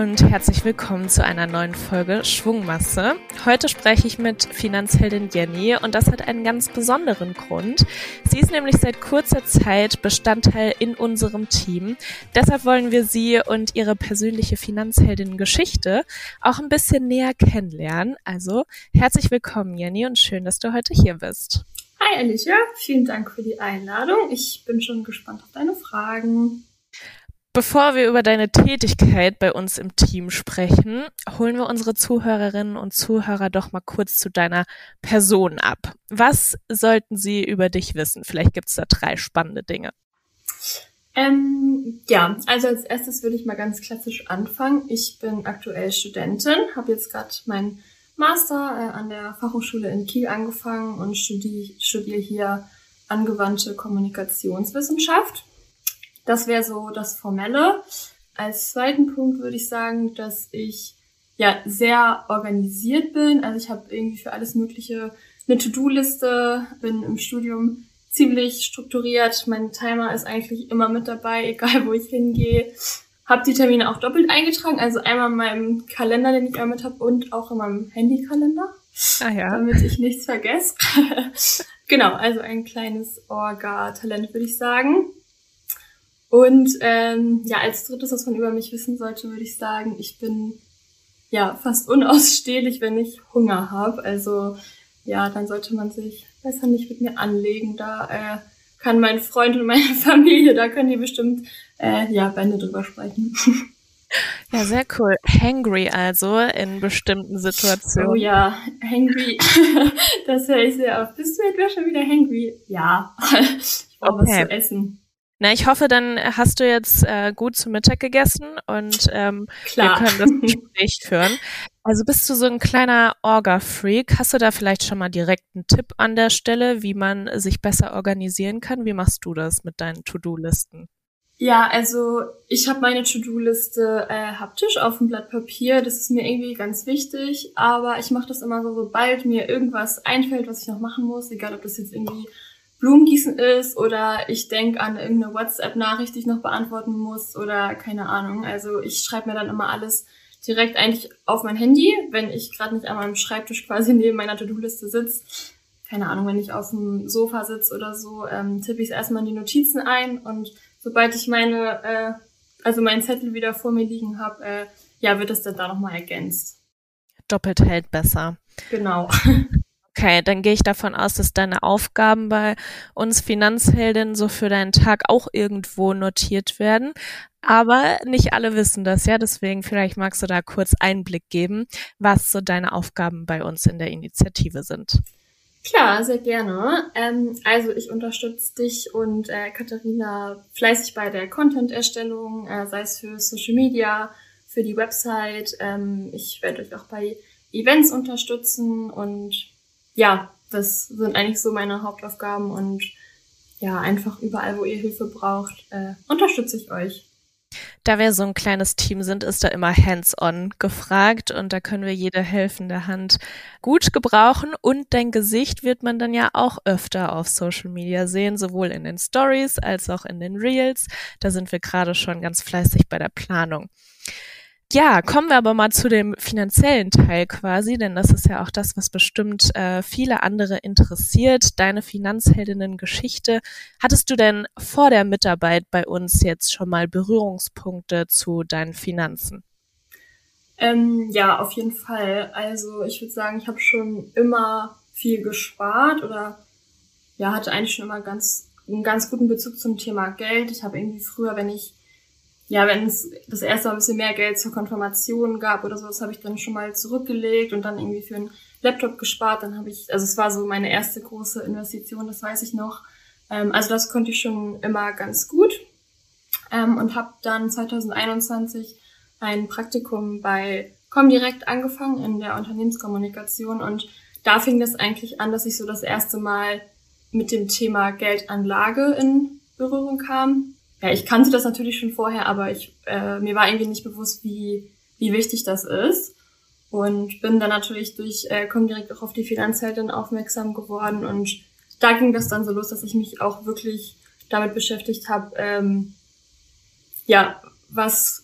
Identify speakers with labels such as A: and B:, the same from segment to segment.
A: und herzlich willkommen zu einer neuen Folge Schwungmasse. Heute spreche ich mit Finanzheldin Jenny und das hat einen ganz besonderen Grund. Sie ist nämlich seit kurzer Zeit Bestandteil in unserem Team. Deshalb wollen wir sie und ihre persönliche Finanzheldin-Geschichte auch ein bisschen näher kennenlernen. Also herzlich willkommen Jenny und schön, dass du heute hier bist.
B: Hi Alicia, vielen Dank für die Einladung. Ich bin schon gespannt auf deine Fragen.
A: Bevor wir über deine Tätigkeit bei uns im Team sprechen, holen wir unsere Zuhörerinnen und Zuhörer doch mal kurz zu deiner Person ab. Was sollten sie über dich wissen? Vielleicht gibt es da drei spannende Dinge.
B: Ähm, ja, also als erstes würde ich mal ganz klassisch anfangen. Ich bin aktuell Studentin, habe jetzt gerade meinen Master äh, an der Fachhochschule in Kiel angefangen und studiere studier hier angewandte Kommunikationswissenschaft das wäre so das Formelle. Als zweiten Punkt würde ich sagen, dass ich ja sehr organisiert bin. Also ich habe irgendwie für alles Mögliche eine To-Do-Liste, bin im Studium ziemlich strukturiert. Mein Timer ist eigentlich immer mit dabei, egal wo ich hingehe. Habe die Termine auch doppelt eingetragen, also einmal in meinem Kalender, den ich immer mit habe, und auch in meinem Handykalender, ah, ja. damit ich nichts vergesse. genau, also ein kleines Orga-Talent würde ich sagen. Und ähm, ja, als drittes, was man über mich wissen sollte, würde ich sagen, ich bin ja fast unausstehlich, wenn ich Hunger habe. Also ja, dann sollte man sich besser nicht mit mir anlegen. Da äh, kann mein Freund und meine Familie, da können die bestimmt äh, ja Bände drüber sprechen.
A: Ja, sehr cool. Hangry also in bestimmten Situationen.
B: Oh ja, hangry. das höre ich sehr oft. Bist du etwa schon wieder hangry? Ja. ich brauche okay. was zu essen.
A: Na, ich hoffe, dann hast du jetzt äh, gut zu Mittag gegessen und ähm, Klar. wir können das Gespräch führen. Also bist du so ein kleiner Orga-Freak? Hast du da vielleicht schon mal direkt einen Tipp an der Stelle, wie man sich besser organisieren kann? Wie machst du das mit deinen To-Do-Listen?
B: Ja, also ich habe meine To-Do-Liste äh, haptisch auf dem Blatt Papier. Das ist mir irgendwie ganz wichtig. Aber ich mache das immer so, sobald mir irgendwas einfällt, was ich noch machen muss, egal ob das jetzt irgendwie Blumengießen ist oder ich denke an irgendeine WhatsApp-Nachricht, die ich noch beantworten muss oder keine Ahnung. Also ich schreibe mir dann immer alles direkt eigentlich auf mein Handy, wenn ich gerade nicht an meinem Schreibtisch quasi neben meiner To-Do-Liste sitze. Keine Ahnung, wenn ich auf dem Sofa sitze oder so, ähm, tippe ich es erstmal in die Notizen ein und sobald ich meine, äh, also meinen Zettel wieder vor mir liegen habe, äh, ja, wird es dann da nochmal ergänzt.
A: Doppelt hält besser.
B: Genau.
A: Okay, dann gehe ich davon aus, dass deine Aufgaben bei uns Finanzheldinnen so für deinen Tag auch irgendwo notiert werden. Aber nicht alle wissen das, ja. Deswegen vielleicht magst du da kurz Einblick geben, was so deine Aufgaben bei uns in der Initiative sind.
B: Klar, sehr gerne. Ähm, also ich unterstütze dich und äh, Katharina fleißig bei der Content-Erstellung, äh, sei es für Social Media, für die Website. Ähm, ich werde euch auch bei Events unterstützen und ja, das sind eigentlich so meine Hauptaufgaben und ja, einfach überall, wo ihr Hilfe braucht, äh, unterstütze ich euch.
A: Da wir so ein kleines Team sind, ist da immer hands-on gefragt und da können wir jede helfende Hand gut gebrauchen und dein Gesicht wird man dann ja auch öfter auf Social Media sehen, sowohl in den Stories als auch in den Reels. Da sind wir gerade schon ganz fleißig bei der Planung. Ja, kommen wir aber mal zu dem finanziellen Teil quasi, denn das ist ja auch das, was bestimmt äh, viele andere interessiert. Deine Finanzheldinnen-Geschichte. Hattest du denn vor der Mitarbeit bei uns jetzt schon mal Berührungspunkte zu deinen Finanzen?
B: Ähm, ja, auf jeden Fall. Also ich würde sagen, ich habe schon immer viel gespart oder ja, hatte eigentlich schon immer ganz einen ganz guten Bezug zum Thema Geld. Ich habe irgendwie früher, wenn ich ja, wenn es das erste Mal ein bisschen mehr Geld zur Konfirmation gab oder so, das habe ich dann schon mal zurückgelegt und dann irgendwie für einen Laptop gespart. Dann habe ich, also es war so meine erste große Investition, das weiß ich noch. Ähm, also das konnte ich schon immer ganz gut ähm, und habe dann 2021 ein Praktikum bei Comdirect angefangen in der Unternehmenskommunikation und da fing das eigentlich an, dass ich so das erste Mal mit dem Thema Geldanlage in Berührung kam ja, ich kannte das natürlich schon vorher, aber ich, äh, mir war irgendwie nicht bewusst, wie, wie wichtig das ist. Und bin dann natürlich durch, äh, komm direkt auch auf die Finanzheldin aufmerksam geworden. Und da ging das dann so los, dass ich mich auch wirklich damit beschäftigt habe, ähm, ja, was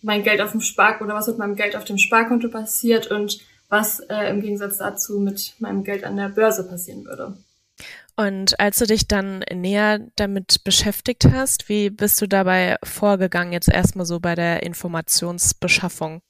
B: mein Geld auf dem Spar oder was mit meinem Geld auf dem Sparkonto passiert und was äh, im Gegensatz dazu mit meinem Geld an der Börse passieren würde.
A: Und als du dich dann näher damit beschäftigt hast, wie bist du dabei vorgegangen, jetzt erstmal so bei der Informationsbeschaffung?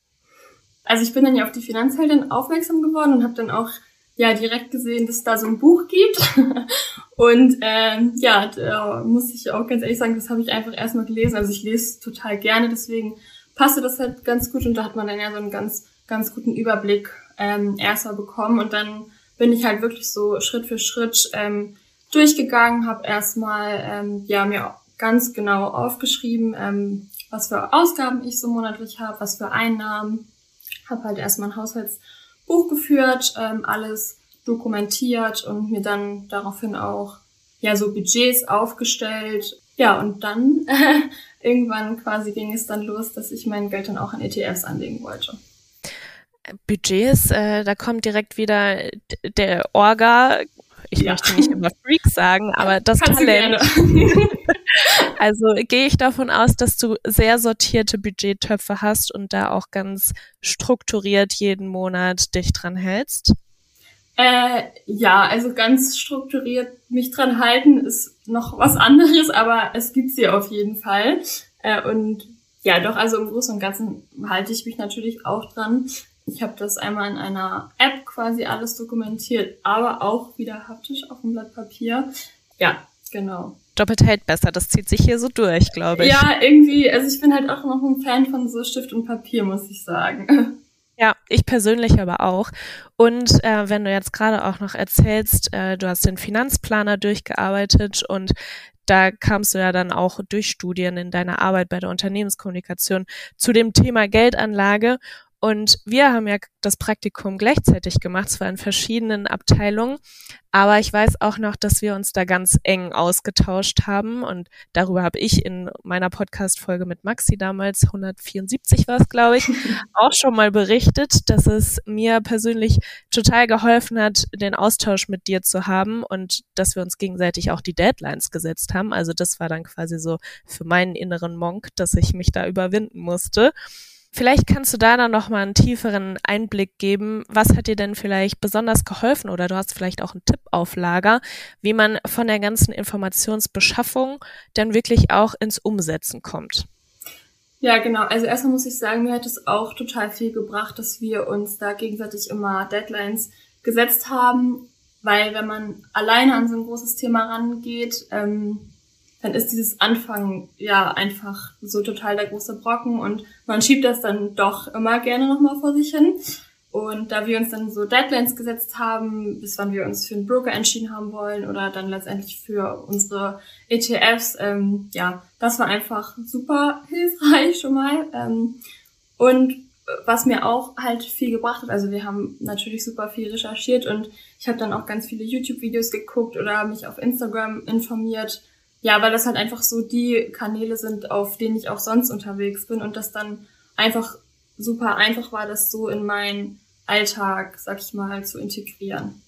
B: Also ich bin dann ja auf die Finanzheldin aufmerksam geworden und habe dann auch ja direkt gesehen, dass es da so ein Buch gibt. und ähm, ja, da muss ich auch ganz ehrlich sagen, das habe ich einfach erstmal gelesen. Also ich lese total gerne, deswegen passte das halt ganz gut und da hat man dann ja so einen ganz, ganz guten Überblick ähm, erstmal bekommen und dann bin ich halt wirklich so Schritt für Schritt ähm, durchgegangen, habe erstmal ähm, ja mir ganz genau aufgeschrieben, ähm, was für Ausgaben ich so monatlich habe, was für Einnahmen, habe halt erstmal ein Haushaltsbuch geführt, ähm, alles dokumentiert und mir dann daraufhin auch ja so Budgets aufgestellt. Ja, und dann äh, irgendwann quasi ging es dann los, dass ich mein Geld dann auch in ETFs anlegen wollte.
A: Budgets, äh, da kommt direkt wieder der Orga, ich ja. möchte nicht immer Freak sagen, aber das Kannst Talent. also gehe ich davon aus, dass du sehr sortierte Budgettöpfe hast und da auch ganz strukturiert jeden Monat dich dran hältst.
B: Äh, ja, also ganz strukturiert mich dran halten ist noch was anderes, aber es gibt sie auf jeden Fall. Äh, und ja, doch, also im Großen und Ganzen halte ich mich natürlich auch dran. Ich habe das einmal in einer App quasi alles dokumentiert, aber auch wieder haptisch auf dem Blatt Papier. Ja, genau.
A: Doppelt hält besser, das zieht sich hier so durch, glaube ich.
B: Ja, irgendwie, also ich bin halt auch noch ein Fan von so Stift und Papier, muss ich sagen.
A: Ja, ich persönlich aber auch. Und äh, wenn du jetzt gerade auch noch erzählst, äh, du hast den Finanzplaner durchgearbeitet und da kamst du ja dann auch durch Studien in deiner Arbeit bei der Unternehmenskommunikation zu dem Thema Geldanlage und wir haben ja das Praktikum gleichzeitig gemacht, zwar in verschiedenen Abteilungen, aber ich weiß auch noch, dass wir uns da ganz eng ausgetauscht haben und darüber habe ich in meiner Podcast-Folge mit Maxi damals, 174 war es, glaube ich, auch schon mal berichtet, dass es mir persönlich total geholfen hat, den Austausch mit dir zu haben und dass wir uns gegenseitig auch die Deadlines gesetzt haben. Also das war dann quasi so für meinen inneren Monk, dass ich mich da überwinden musste. Vielleicht kannst du da dann nochmal einen tieferen Einblick geben. Was hat dir denn vielleicht besonders geholfen oder du hast vielleicht auch einen Tipp auf Lager, wie man von der ganzen Informationsbeschaffung dann wirklich auch ins Umsetzen kommt?
B: Ja, genau. Also erstmal muss ich sagen, mir hat es auch total viel gebracht, dass wir uns da gegenseitig immer Deadlines gesetzt haben, weil wenn man alleine an so ein großes Thema rangeht, ähm, dann ist dieses Anfangen ja einfach so total der große Brocken und man schiebt das dann doch immer gerne nochmal vor sich hin. Und da wir uns dann so Deadlines gesetzt haben, bis wann wir uns für einen Broker entschieden haben wollen oder dann letztendlich für unsere ETFs, ähm, ja, das war einfach super hilfreich schon mal. Ähm, und was mir auch halt viel gebracht hat, also wir haben natürlich super viel recherchiert und ich habe dann auch ganz viele YouTube-Videos geguckt oder mich auf Instagram informiert, ja, weil das halt einfach so die Kanäle sind, auf denen ich auch sonst unterwegs bin und das dann einfach super einfach war, das so in meinen Alltag, sag ich mal, zu integrieren.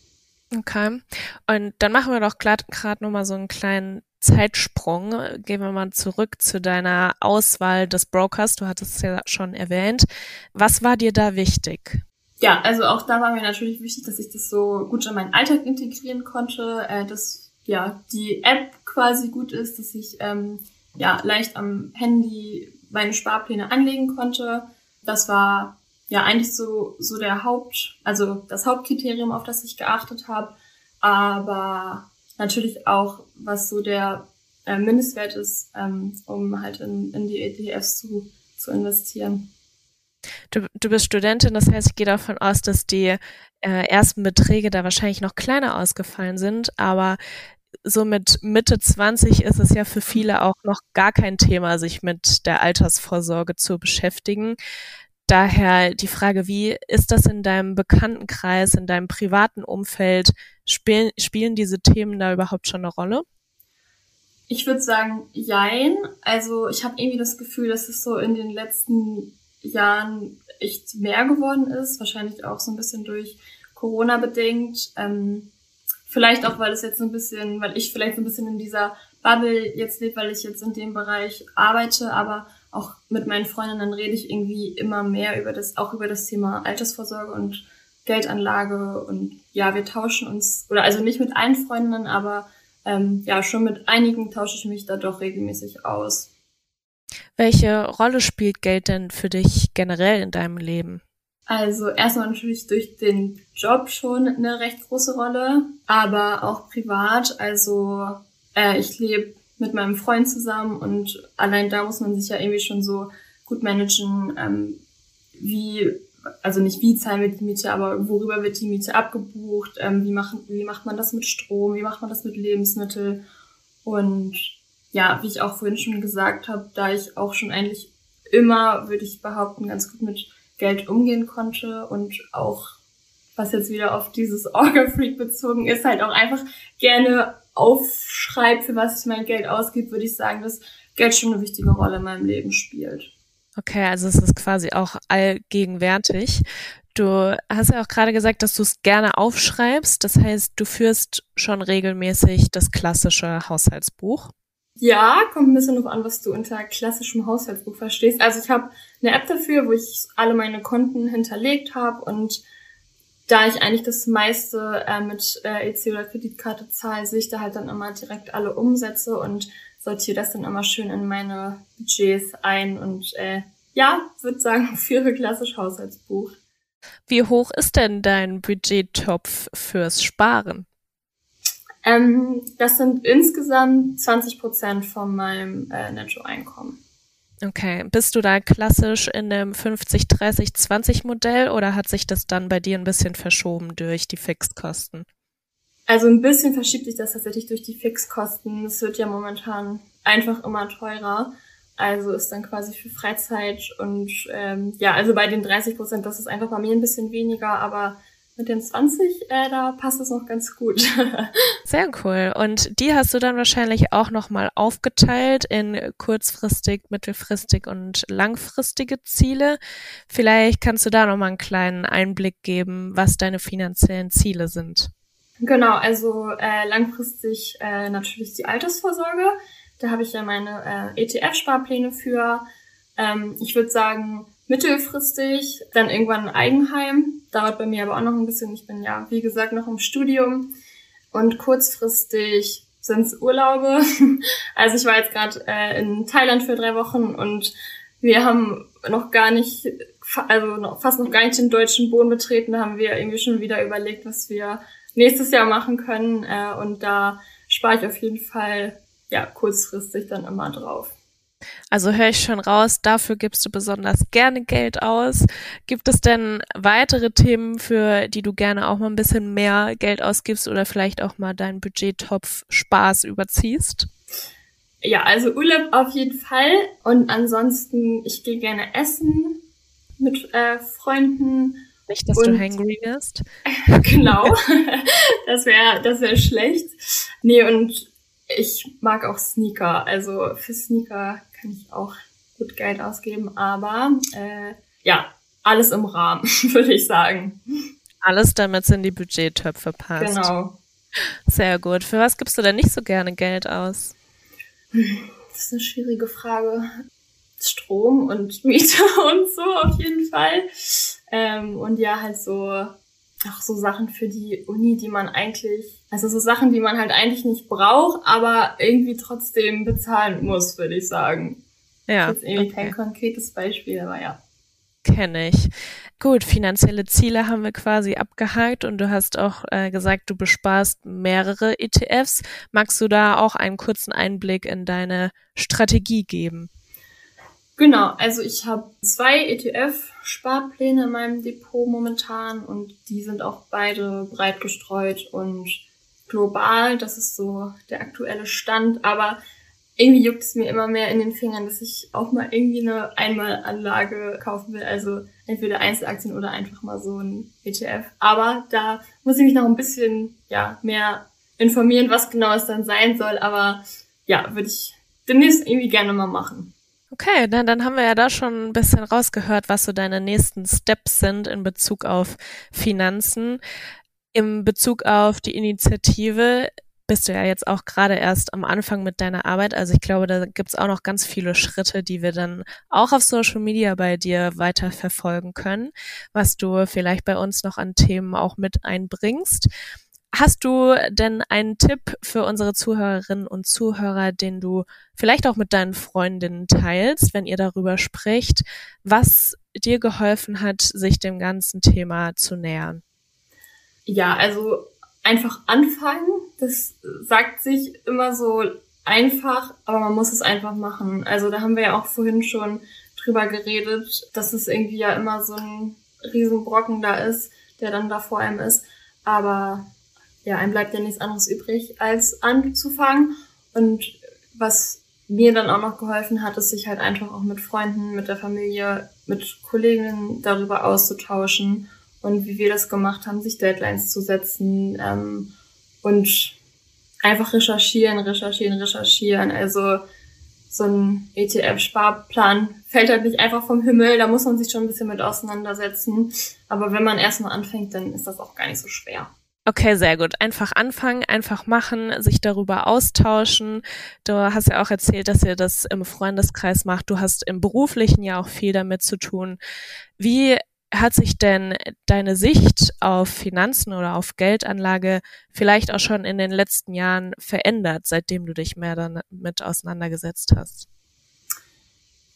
A: Okay. Und dann machen wir doch gerade nochmal so einen kleinen Zeitsprung. Gehen wir mal zurück zu deiner Auswahl des Brokers. Du hattest es ja schon erwähnt. Was war dir da wichtig?
B: Ja, also auch da war mir natürlich wichtig, dass ich das so gut in meinen Alltag integrieren konnte, äh, dass ja die App quasi gut ist, dass ich ähm, ja leicht am Handy meine Sparpläne anlegen konnte. Das war ja eigentlich so so der Haupt, also das Hauptkriterium, auf das ich geachtet habe. Aber natürlich auch, was so der äh, Mindestwert ist, ähm, um halt in, in die ETFs zu, zu investieren.
A: Du, du bist Studentin, das heißt, ich gehe davon aus, dass die äh, ersten Beträge da wahrscheinlich noch kleiner ausgefallen sind, aber so mit Mitte 20 ist es ja für viele auch noch gar kein Thema, sich mit der Altersvorsorge zu beschäftigen. Daher die Frage, wie ist das in deinem Bekanntenkreis, in deinem privaten Umfeld? Spielen, spielen diese Themen da überhaupt schon eine Rolle?
B: Ich würde sagen, jein. Also ich habe irgendwie das Gefühl, dass es so in den letzten Jahren echt mehr geworden ist. Wahrscheinlich auch so ein bisschen durch Corona bedingt. Ähm, Vielleicht auch, weil es jetzt so ein bisschen, weil ich vielleicht so ein bisschen in dieser Bubble jetzt lebe, weil ich jetzt in dem Bereich arbeite, aber auch mit meinen Freundinnen rede ich irgendwie immer mehr über das, auch über das Thema Altersvorsorge und Geldanlage und ja, wir tauschen uns, oder also nicht mit allen Freundinnen, aber ähm, ja, schon mit einigen tausche ich mich da doch regelmäßig aus.
A: Welche Rolle spielt Geld denn für dich generell in deinem Leben?
B: Also erstmal natürlich durch den Job schon eine recht große Rolle, aber auch privat. Also äh, ich lebe mit meinem Freund zusammen und allein da muss man sich ja irgendwie schon so gut managen, ähm, wie, also nicht wie zahlen wir die Miete, aber worüber wird die Miete abgebucht, ähm, wie, machen, wie macht man das mit Strom, wie macht man das mit Lebensmitteln und ja, wie ich auch vorhin schon gesagt habe, da ich auch schon eigentlich immer, würde ich behaupten, ganz gut mit Geld umgehen konnte und auch, was jetzt wieder auf dieses Orga-Freak bezogen ist, halt auch einfach gerne aufschreibe, für was ich mein Geld ausgebe, würde ich sagen, dass Geld schon eine wichtige Rolle in meinem Leben spielt.
A: Okay, also es ist quasi auch allgegenwärtig. Du hast ja auch gerade gesagt, dass du es gerne aufschreibst. Das heißt, du führst schon regelmäßig das klassische Haushaltsbuch.
B: Ja, kommt ein bisschen darauf an, was du unter klassischem Haushaltsbuch verstehst. Also ich habe eine App dafür, wo ich alle meine Konten hinterlegt habe und da ich eigentlich das meiste äh, mit äh, EC oder Kreditkarte zahle, sehe ich da halt dann immer direkt alle Umsätze und sortiere das dann immer schön in meine Budgets ein und äh, ja, würde sagen, führe klassisch Haushaltsbuch.
A: Wie hoch ist denn dein Budgettopf fürs Sparen?
B: Ähm, das sind insgesamt 20 Prozent von meinem äh, Nettoeinkommen.
A: Okay, bist du da klassisch in dem 50-30-20-Modell oder hat sich das dann bei dir ein bisschen verschoben durch die Fixkosten?
B: Also ein bisschen verschiebt sich das tatsächlich durch die Fixkosten. Es wird ja momentan einfach immer teurer. Also ist dann quasi für Freizeit und ähm, ja, also bei den 30 Prozent, das ist einfach bei mir ein bisschen weniger, aber mit den 20, äh, da passt es noch ganz gut.
A: Sehr cool. Und die hast du dann wahrscheinlich auch nochmal aufgeteilt in kurzfristig, mittelfristig und langfristige Ziele. Vielleicht kannst du da nochmal einen kleinen Einblick geben, was deine finanziellen Ziele sind.
B: Genau, also äh, langfristig äh, natürlich die Altersvorsorge. Da habe ich ja meine äh, ETF-Sparpläne für. Ähm, ich würde sagen, mittelfristig dann irgendwann ein Eigenheim. Dauert bei mir aber auch noch ein bisschen. Ich bin ja, wie gesagt, noch im Studium. Und kurzfristig sind es Urlaube. Also ich war jetzt gerade äh, in Thailand für drei Wochen und wir haben noch gar nicht, also noch, fast noch gar nicht den deutschen Boden betreten. Da haben wir irgendwie schon wieder überlegt, was wir nächstes Jahr machen können. Äh, und da spare ich auf jeden Fall ja kurzfristig dann immer drauf.
A: Also höre ich schon raus, dafür gibst du besonders gerne Geld aus. Gibt es denn weitere Themen, für die du gerne auch mal ein bisschen mehr Geld ausgibst oder vielleicht auch mal deinen Budgettopf Spaß überziehst?
B: Ja, also Urlaub auf jeden Fall. Und ansonsten, ich gehe gerne essen mit äh, Freunden.
A: Nicht, dass und, du hangry wirst.
B: genau. das wäre das wäre schlecht. Nee, und ich mag auch Sneaker. Also für Sneaker kann ich auch gut Geld ausgeben, aber äh, ja, alles im Rahmen, würde ich sagen.
A: Alles, damit es in die Budgettöpfe passt.
B: Genau.
A: Sehr gut. Für was gibst du denn nicht so gerne Geld aus?
B: Das ist eine schwierige Frage. Strom und Miete und so auf jeden Fall. Ähm, und ja, halt so auch so Sachen für die Uni, die man eigentlich, also so Sachen, die man halt eigentlich nicht braucht, aber irgendwie trotzdem bezahlen muss, würde ich sagen. Ja. Das ist jetzt irgendwie okay. kein konkretes Beispiel, aber ja.
A: Kenne ich. Gut, finanzielle Ziele haben wir quasi abgehakt und du hast auch äh, gesagt, du besparst mehrere ETFs. Magst du da auch einen kurzen Einblick in deine Strategie geben?
B: Genau, also ich habe zwei ETF-Sparpläne in meinem Depot momentan und die sind auch beide breit gestreut und global. Das ist so der aktuelle Stand. Aber irgendwie juckt es mir immer mehr in den Fingern, dass ich auch mal irgendwie eine Einmalanlage kaufen will. Also entweder Einzelaktien oder einfach mal so ein ETF. Aber da muss ich mich noch ein bisschen ja mehr informieren, was genau es dann sein soll. Aber ja, würde ich demnächst irgendwie gerne mal machen.
A: Okay, dann, dann haben wir ja da schon ein bisschen rausgehört, was so deine nächsten Steps sind in Bezug auf Finanzen. Im Bezug auf die Initiative bist du ja jetzt auch gerade erst am Anfang mit deiner Arbeit. Also ich glaube, da gibt's auch noch ganz viele Schritte, die wir dann auch auf Social Media bei dir weiter verfolgen können, was du vielleicht bei uns noch an Themen auch mit einbringst. Hast du denn einen Tipp für unsere Zuhörerinnen und Zuhörer, den du vielleicht auch mit deinen Freundinnen teilst, wenn ihr darüber spricht, was dir geholfen hat, sich dem ganzen Thema zu nähern?
B: Ja, also einfach anfangen, das sagt sich immer so einfach, aber man muss es einfach machen. Also da haben wir ja auch vorhin schon drüber geredet, dass es irgendwie ja immer so ein Riesenbrocken da ist, der dann da vor einem ist. Aber ja, einem bleibt ja nichts anderes übrig, als anzufangen. Und was mir dann auch noch geholfen hat, ist sich halt einfach auch mit Freunden, mit der Familie, mit Kolleginnen darüber auszutauschen und wie wir das gemacht haben, sich Deadlines zu setzen ähm, und einfach recherchieren, recherchieren, recherchieren. Also so ein ETF-Sparplan fällt halt nicht einfach vom Himmel, da muss man sich schon ein bisschen mit auseinandersetzen. Aber wenn man erstmal anfängt, dann ist das auch gar nicht so schwer.
A: Okay, sehr gut. Einfach anfangen, einfach machen, sich darüber austauschen. Du hast ja auch erzählt, dass ihr das im Freundeskreis macht. Du hast im beruflichen ja auch viel damit zu tun. Wie hat sich denn deine Sicht auf Finanzen oder auf Geldanlage vielleicht auch schon in den letzten Jahren verändert, seitdem du dich mehr damit auseinandergesetzt hast?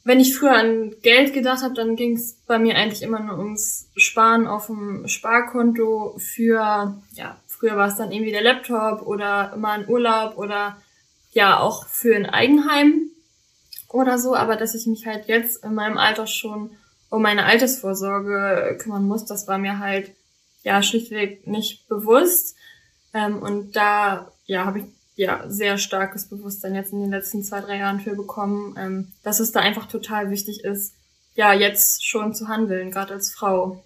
B: Wenn ich früher an Geld gedacht habe, dann ging es bei mir eigentlich immer nur ums Sparen auf dem Sparkonto für, ja, früher war es dann irgendwie der Laptop oder mal ein Urlaub oder ja auch für ein Eigenheim oder so, aber dass ich mich halt jetzt in meinem Alter schon um meine Altersvorsorge kümmern muss, das war mir halt ja schlichtweg nicht bewusst. Ähm, und da ja habe ich ja, sehr starkes Bewusstsein jetzt in den letzten zwei, drei Jahren für bekommen, ähm, dass es da einfach total wichtig ist, ja, jetzt schon zu handeln, gerade als Frau.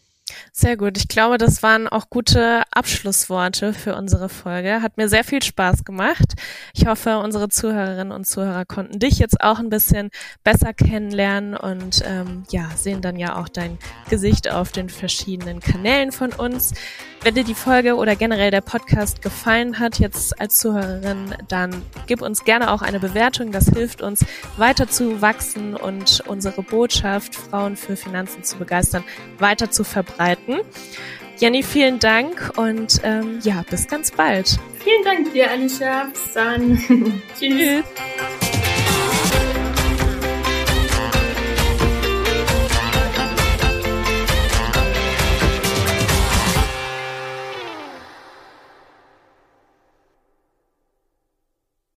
A: Sehr gut. Ich glaube, das waren auch gute Abschlussworte für unsere Folge. Hat mir sehr viel Spaß gemacht. Ich hoffe, unsere Zuhörerinnen und Zuhörer konnten dich jetzt auch ein bisschen besser kennenlernen und ähm, ja, sehen dann ja auch dein Gesicht auf den verschiedenen Kanälen von uns. Wenn dir die Folge oder generell der Podcast gefallen hat, jetzt als Zuhörerin, dann gib uns gerne auch eine Bewertung. Das hilft uns weiter zu wachsen und unsere Botschaft, Frauen für Finanzen zu begeistern, weiter zu verbreiten. Jenny, vielen Dank und ähm, ja, bis ganz bald.
B: Vielen Dank dir, Alicia. Bis dann. Tschüss. Tschüss.